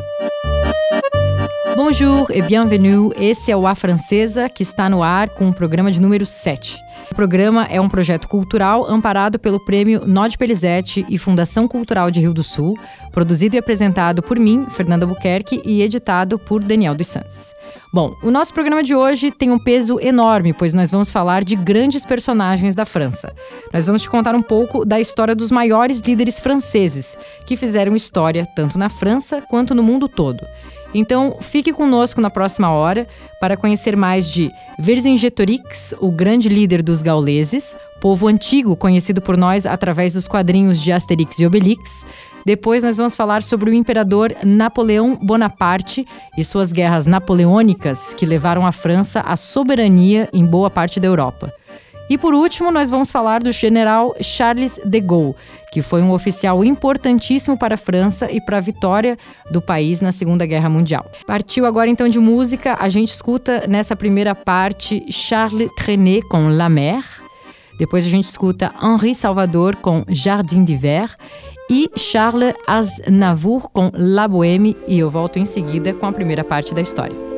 Thank you. Bonjour e bienvenue. Esse é o A Francesa, que está no ar com o programa de número 7. O programa é um projeto cultural amparado pelo Prêmio Nod Pelizete e Fundação Cultural de Rio do Sul, produzido e apresentado por mim, Fernanda Buquerque, e editado por Daniel dos Santos. Bom, o nosso programa de hoje tem um peso enorme, pois nós vamos falar de grandes personagens da França. Nós vamos te contar um pouco da história dos maiores líderes franceses, que fizeram história tanto na França quanto no mundo todo. Então, fique conosco na próxima hora para conhecer mais de Vercingetorix, o grande líder dos gauleses, povo antigo conhecido por nós através dos quadrinhos de Asterix e Obelix. Depois nós vamos falar sobre o imperador Napoleão Bonaparte e suas guerras napoleônicas que levaram a França à soberania em boa parte da Europa. E por último, nós vamos falar do general Charles de Gaulle, que foi um oficial importantíssimo para a França e para a vitória do país na Segunda Guerra Mundial. Partiu agora então de música, a gente escuta nessa primeira parte Charles Trenet com La Mer, depois a gente escuta Henri Salvador com Jardim d'Hiver e Charles Aznavour com La Bohème e eu volto em seguida com a primeira parte da história.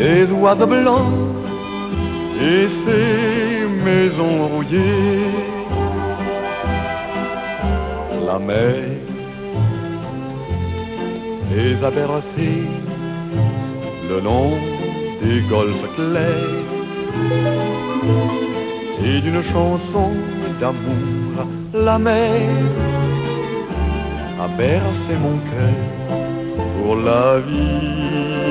des oiseaux blancs et ces maisons rouillées. La mer les a bercés le long des golfes clairs et d'une chanson d'amour, la mer a bercé mon cœur pour la vie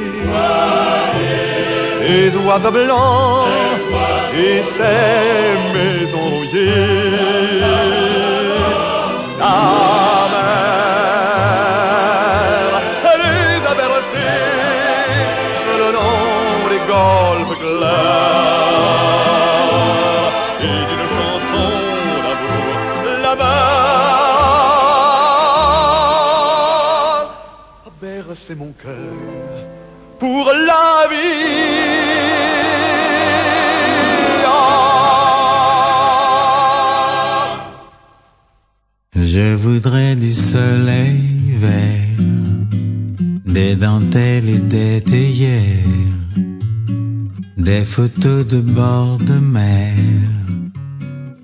ces oiseaux blancs et ces maisons. La mer, elle a bercées le long des golfes clairs et d'une chanson d'amour là-bas bercé mon cœur pour la vie. Je voudrais du soleil vert, des dentelles et des théières, des photos de bord de mer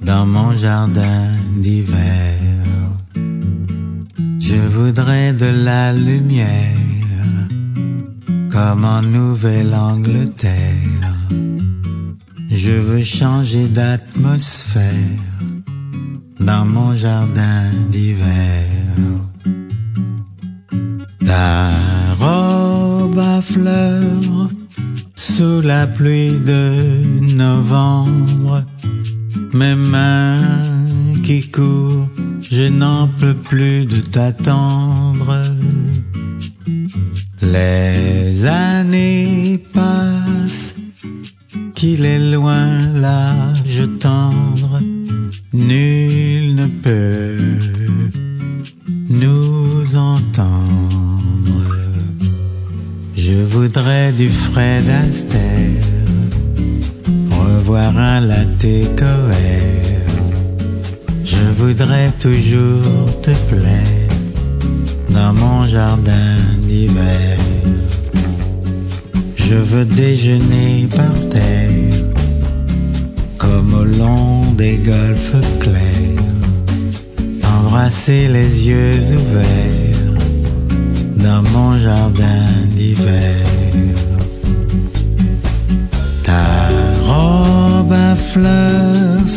dans mon jardin d'hiver. Je voudrais de la lumière comme en Nouvelle-Angleterre, Je veux changer d'atmosphère dans mon jardin d'hiver. Ta robe à fleurs sous la pluie de novembre, mes mains qui courent, je n'en peux plus de t'attendre. Les années passent, qu'il est loin l'âge tendre, nul ne peut nous entendre. Je voudrais du Fred Astaire, revoir un latte. Je voudrais toujours te plaire dans mon jardin Je veux déjeuner par terre, comme au long des golfes clairs, embrasser les yeux ouverts dans mon jardin d'hiver. Ta robe à fleurs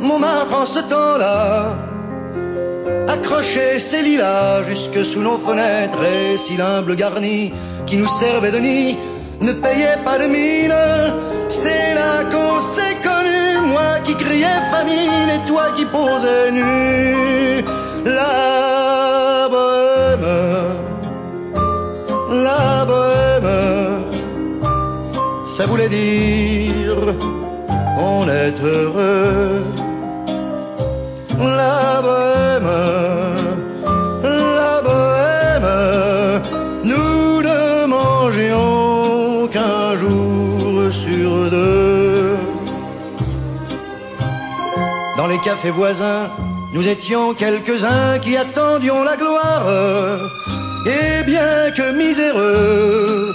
Montmartre en ce temps-là accrochait ses lilas jusque sous nos fenêtres et si l'humble garni qui nous servait de nid ne payait pas de mine. C'est là qu'on s'est connu, moi qui criais famine et toi qui posais nu. La bohème la bohème, ça voulait dire est heureux. La bohème, la bohème, nous ne mangions qu'un jour sur deux. Dans les cafés voisins, nous étions quelques-uns qui attendions la gloire. Et bien que miséreux,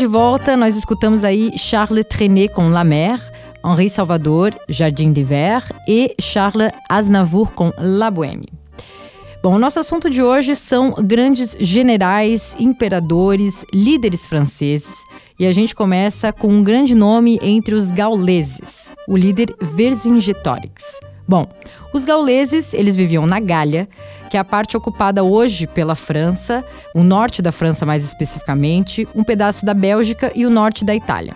De volta, nós escutamos aí Charles Trenet com La Mer, Henri Salvador, Jardim d'Hiver e Charles Aznavour com La Bohème. Bom, o nosso assunto de hoje são grandes generais, imperadores, líderes franceses. E a gente começa com um grande nome entre os gauleses, o líder Vercingetorix. Bom, os gauleses, eles viviam na Gália, que é a parte ocupada hoje pela França, o norte da França mais especificamente, um pedaço da Bélgica e o norte da Itália.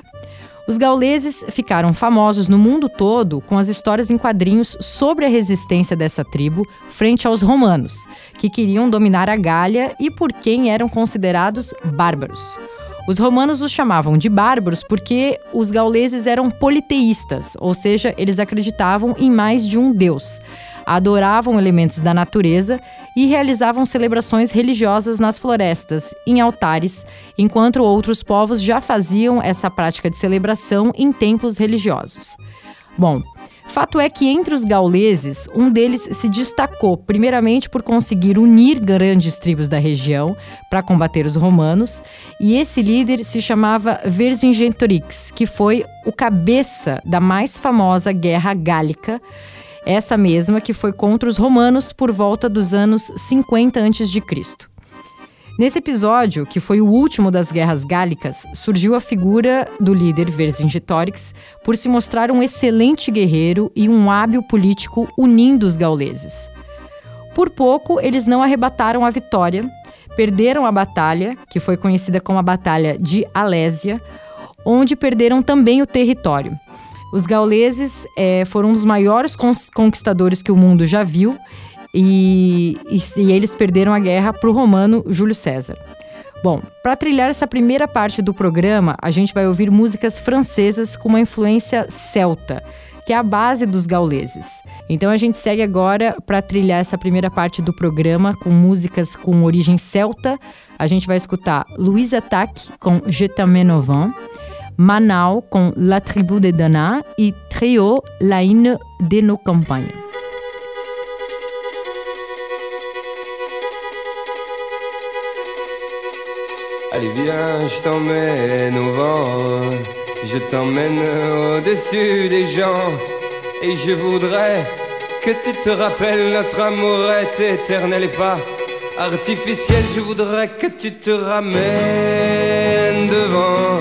Os gauleses ficaram famosos no mundo todo com as histórias em quadrinhos sobre a resistência dessa tribo frente aos romanos, que queriam dominar a Gália e por quem eram considerados bárbaros. Os romanos os chamavam de bárbaros porque os gauleses eram politeístas, ou seja, eles acreditavam em mais de um deus, adoravam elementos da natureza e realizavam celebrações religiosas nas florestas, em altares, enquanto outros povos já faziam essa prática de celebração em templos religiosos. Bom, fato é que entre os gauleses, um deles se destacou primeiramente por conseguir unir grandes tribos da região para combater os romanos, e esse líder se chamava Vercingetorix, que foi o cabeça da mais famosa Guerra Gálica, essa mesma que foi contra os romanos por volta dos anos 50 a.C. Nesse episódio, que foi o último das guerras gálicas, surgiu a figura do líder Vercingetorix por se mostrar um excelente guerreiro e um hábil político unindo os gauleses. Por pouco, eles não arrebataram a vitória, perderam a batalha, que foi conhecida como a Batalha de Alésia, onde perderam também o território. Os gauleses eh, foram um dos maiores conquistadores que o mundo já viu e, e, e eles perderam a guerra para o romano Júlio César. Bom, para trilhar essa primeira parte do programa, a gente vai ouvir músicas francesas com uma influência celta, que é a base dos gauleses. Então a gente segue agora para trilhar essa primeira parte do programa com músicas com origem celta. A gente vai escutar Louise Attaque com Je vent, Manau com La Tribu de Dana e Trio La Hymne de nos campagnes. Allez viens, je t'emmène au vent, je t'emmène au-dessus des gens, et je voudrais que tu te rappelles notre amour est éternel et pas artificiel. Je voudrais que tu te ramènes devant,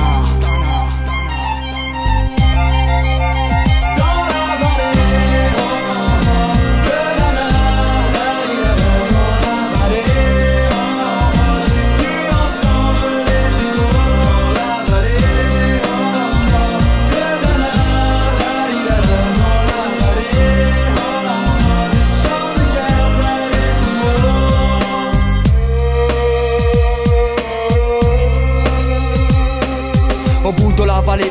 Bout de la vallée,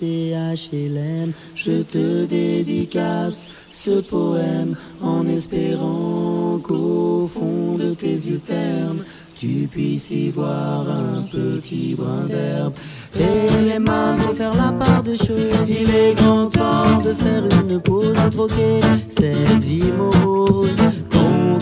Cité je te dédicace ce poème en espérant qu'au fond de tes yeux ternes, tu puisses y voir un petit brin d'herbe. Et les mains vont faire la part des choses. Il est grand temps de faire une pause, de troquer cette vie morose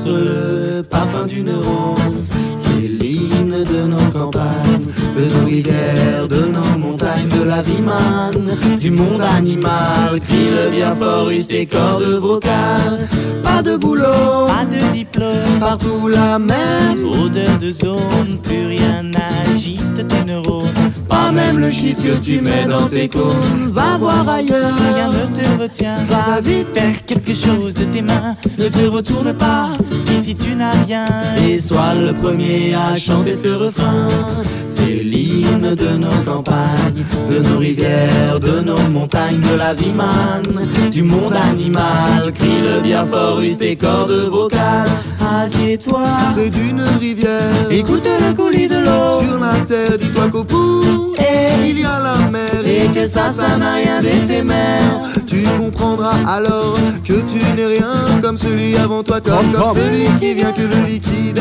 contre le parfum d'une rose. C'est l'hymne de nos campagnes, de nos rivières, de nos montagnes, de la vie manne, du monde animal. Crie le bien fort, use tes cordes vocales. Pas de boulot, Pas de diplôme, partout la même. odeur de zone, plus rien n'agite tes neurones. Pas même le shit que tu mets dans tes cônes. Va voir ailleurs. Rien ne te retient, Va vite, faire quelque chose de tes mains. ne te retourne pas. Ici tu n'as rien, Et sois le premier à chanter ce refrain. C'est l'hymne de nos campagnes, de nos rivières, de nos montagnes, de la vie manne, du monde animal. Crie le bien fort, use tes cordes vocales. Assieds-toi près d'une rivière. Écoute le coulis de l'eau sur la terre. Dis-toi qu'au bout, et il y a la mer. Et que ça, ça n'a rien d'éphémère. Tu comprendras alors que tu n'es rien comme celui avant toi, comme, comme celui qui vient que le liquide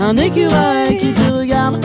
un écureuil qui te regarde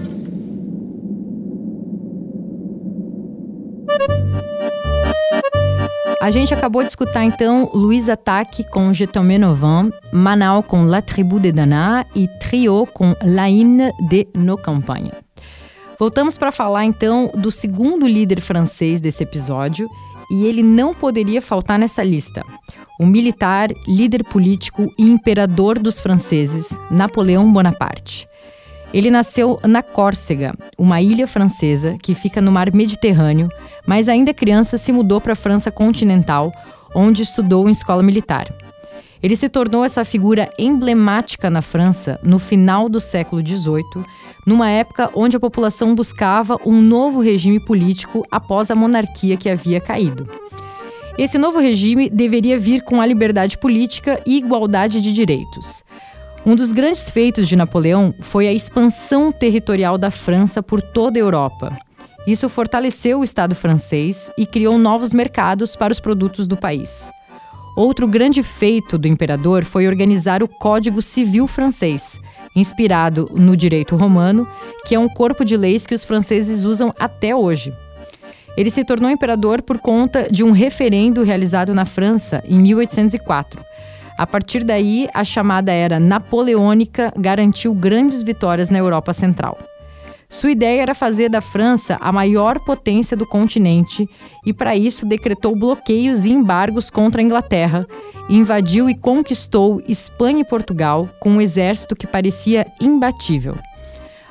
A gente acabou de escutar então Luiz Ataque com Je t'emmène Novan, Manal com La Tribu de Dana e Trio com La Hymne de Nos Campagnes. Voltamos para falar então do segundo líder francês desse episódio e ele não poderia faltar nessa lista. O militar, líder político e imperador dos franceses, Napoleão Bonaparte. Ele nasceu na Córcega, uma ilha francesa que fica no mar Mediterrâneo, mas ainda criança se mudou para a França continental, onde estudou em escola militar. Ele se tornou essa figura emblemática na França no final do século XVIII, numa época onde a população buscava um novo regime político após a monarquia que havia caído. Esse novo regime deveria vir com a liberdade política e igualdade de direitos. Um dos grandes feitos de Napoleão foi a expansão territorial da França por toda a Europa. Isso fortaleceu o Estado francês e criou novos mercados para os produtos do país. Outro grande feito do imperador foi organizar o Código Civil francês, inspirado no direito romano, que é um corpo de leis que os franceses usam até hoje. Ele se tornou imperador por conta de um referendo realizado na França em 1804. A partir daí, a chamada era napoleônica garantiu grandes vitórias na Europa Central. Sua ideia era fazer da França a maior potência do continente e, para isso, decretou bloqueios e embargos contra a Inglaterra, invadiu e conquistou Espanha e Portugal com um exército que parecia imbatível.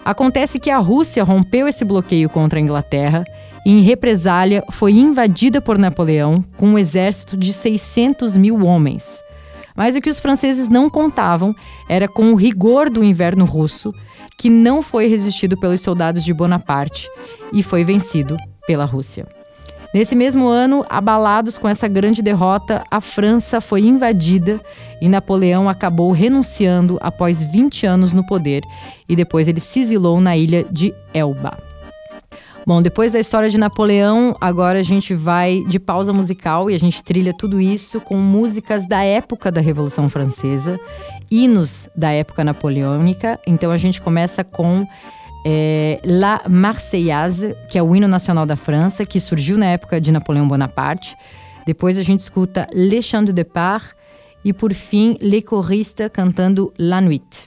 Acontece que a Rússia rompeu esse bloqueio contra a Inglaterra e, em represália, foi invadida por Napoleão com um exército de 600 mil homens. Mas o que os franceses não contavam era com o rigor do inverno russo, que não foi resistido pelos soldados de Bonaparte e foi vencido pela Rússia. Nesse mesmo ano, abalados com essa grande derrota, a França foi invadida e Napoleão acabou renunciando após 20 anos no poder e depois ele se exilou na ilha de Elba. Bom, depois da história de Napoleão, agora a gente vai de pausa musical e a gente trilha tudo isso com músicas da época da Revolução Francesa, hinos da época napoleônica. Então a gente começa com é, La Marseillaise, que é o hino nacional da França, que surgiu na época de Napoleão Bonaparte. Depois a gente escuta Le Chant du Départ e, por fim, Les Choristes cantando La Nuit.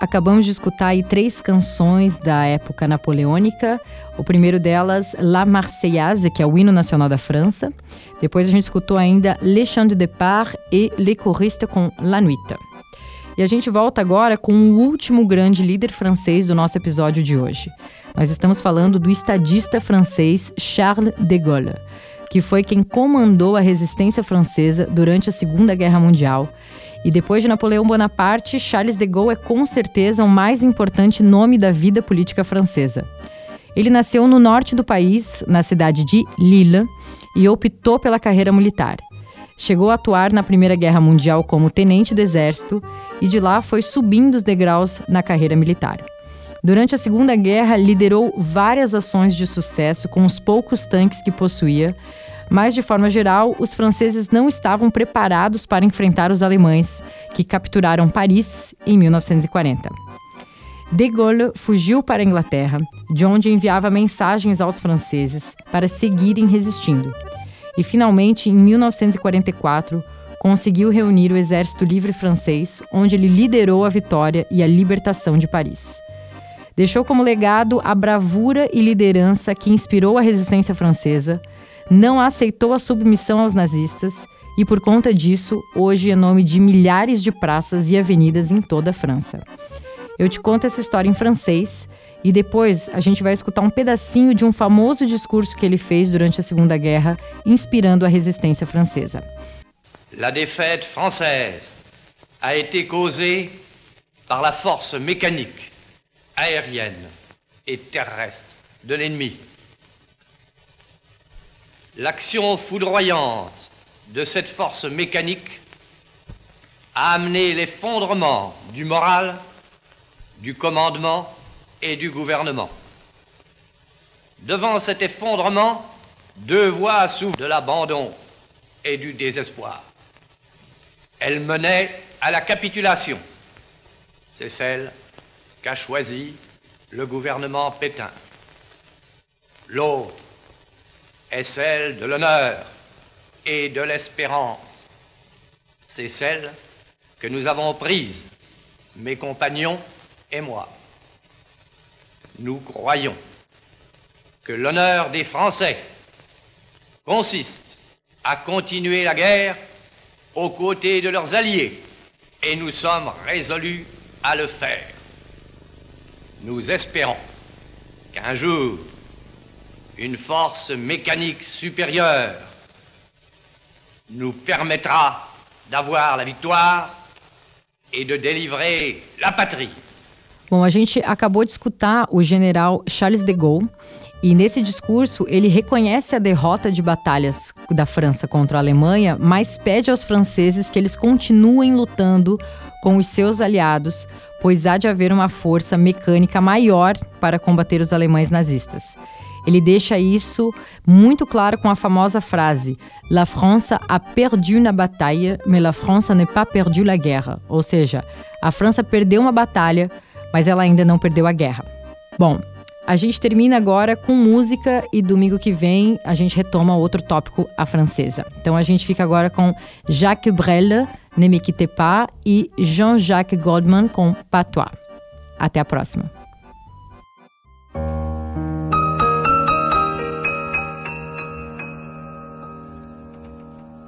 Acabamos de escutar aí três canções da época napoleônica. O primeiro delas, La Marseillaise, que é o hino nacional da França. Depois a gente escutou ainda Le Chant du Départ e Les Choristes com La Nuit. E a gente volta agora com o último grande líder francês do nosso episódio de hoje. Nós estamos falando do estadista francês Charles de Gaulle, que foi quem comandou a resistência francesa durante a Segunda Guerra Mundial. E depois de Napoleão Bonaparte, Charles de Gaulle é com certeza o mais importante nome da vida política francesa. Ele nasceu no norte do país, na cidade de Lille, e optou pela carreira militar. Chegou a atuar na Primeira Guerra Mundial como tenente do exército e de lá foi subindo os degraus na carreira militar. Durante a Segunda Guerra, liderou várias ações de sucesso com os poucos tanques que possuía, mas de forma geral, os franceses não estavam preparados para enfrentar os alemães, que capturaram Paris em 1940. De Gaulle fugiu para a Inglaterra, de onde enviava mensagens aos franceses para seguirem resistindo e finalmente, em 1944, conseguiu reunir o Exército Livre Francês, onde ele liderou a vitória e a libertação de Paris. Deixou como legado a bravura e liderança que inspirou a resistência francesa, não aceitou a submissão aos nazistas e, por conta disso, hoje é nome de milhares de praças e avenidas em toda a França. Eu te conto essa história em francês e depois a gente vai escutar um pedacinho de um famoso discurso que ele fez durante a Segunda Guerra, inspirando a resistência francesa. La défaite française a été causée par la force mécanique, aérienne et terrestre de l'ennemi. L'action foudroyante de cette force mécanique a amené l'effondrement du moral, du commandement et du gouvernement. Devant cet effondrement, deux voies s'ouvrent de l'abandon et du désespoir. Elles menaient à la capitulation. C'est celle qu'a choisie le gouvernement Pétain. L'autre est celle de l'honneur et de l'espérance. C'est celle que nous avons prise, mes compagnons et moi nous croyons que l'honneur des Français consiste à continuer la guerre aux côtés de leurs alliés et nous sommes résolus à le faire. Nous espérons qu'un jour, une force mécanique supérieure nous permettra d'avoir la victoire et de délivrer la patrie. Bom, a gente acabou de escutar o general Charles de Gaulle e nesse discurso ele reconhece a derrota de batalhas da França contra a Alemanha, mas pede aos franceses que eles continuem lutando com os seus aliados, pois há de haver uma força mecânica maior para combater os alemães nazistas. Ele deixa isso muito claro com a famosa frase: La France a perdu na bataille, mais la France n'est pas perdu la guerre. Ou seja, a França perdeu uma batalha, mas ela ainda não perdeu a guerra. Bom, a gente termina agora com música e domingo que vem a gente retoma outro tópico, a francesa. Então a gente fica agora com Jacques Brel, Ne me pas, e Jean-Jacques Goldman com Patois. Até a próxima.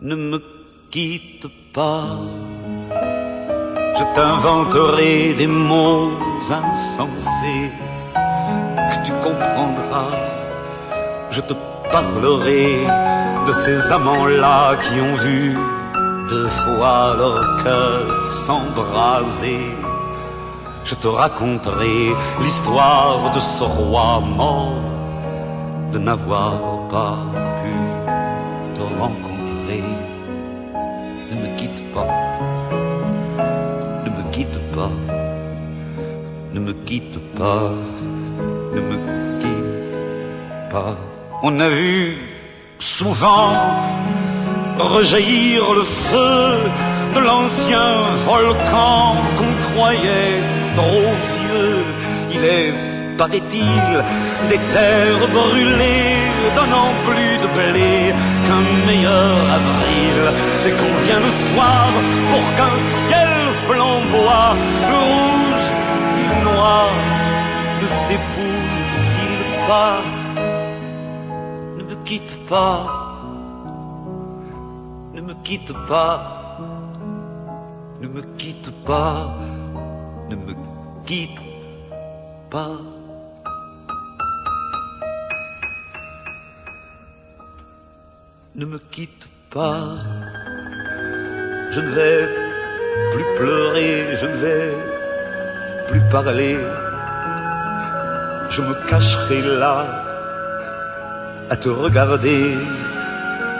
ne me quitte pas. Je t'inventerai des mots insensés que tu comprendras. Je te parlerai de ces amants-là qui ont vu deux fois leur cœur s'embraser. Je te raconterai l'histoire de ce roi mort de n'avoir pas pu te rencontrer. Ne me quitte pas, ne me quitte pas, ne me quitte pas, ne me quitte pas. On a vu souvent rejaillir le feu de l'ancien volcan qu'on croyait trop vieux. Il est, paraît-il, des terres brûlées, donnant plus de blé qu'un meilleur avril. Et qu'on vient le soir pour qu'un ciel flamboie, le rouge et le noir ne s'épousent-ils pas Ne me quitte pas, ne me quitte pas, ne me quitte pas, quitte pas. Ne me quitte pas, je ne vais plus pleurer, je ne vais plus parler, je me cacherai là à te regarder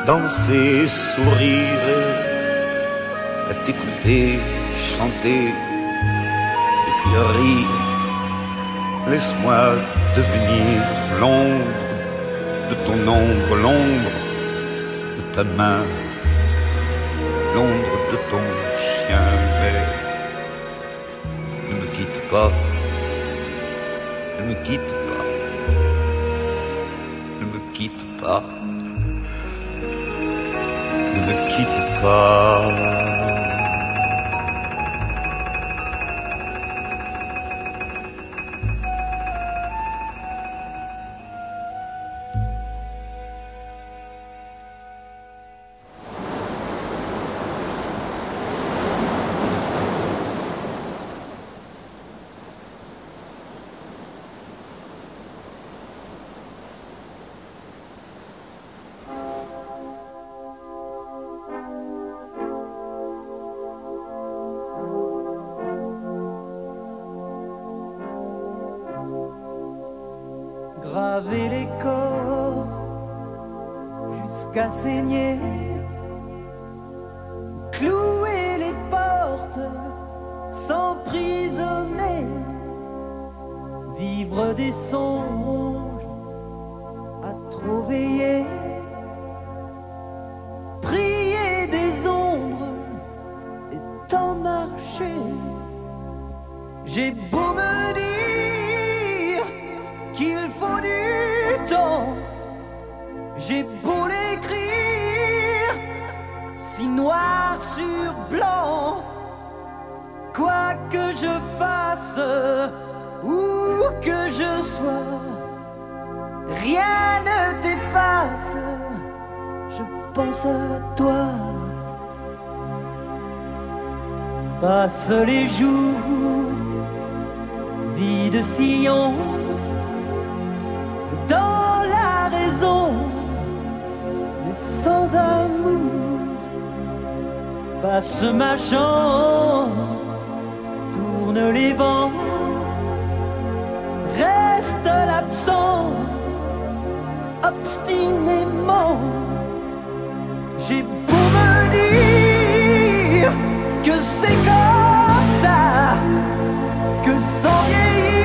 danser, sourire, à t'écouter chanter Laisse-moi devenir l'ombre de ton ombre, l'ombre de ta main, l'ombre de ton chien. Mais ne me quitte pas, ne me quitte pas, ne me quitte pas, ne me quitte pas. Passe les jours, vie de sillon, dans la raison, mais sans amour. Passe ma chance, tourne les vents, reste l'absence, obstinément. J'ai beau me dire que c'est comme ça, que sans vieillir,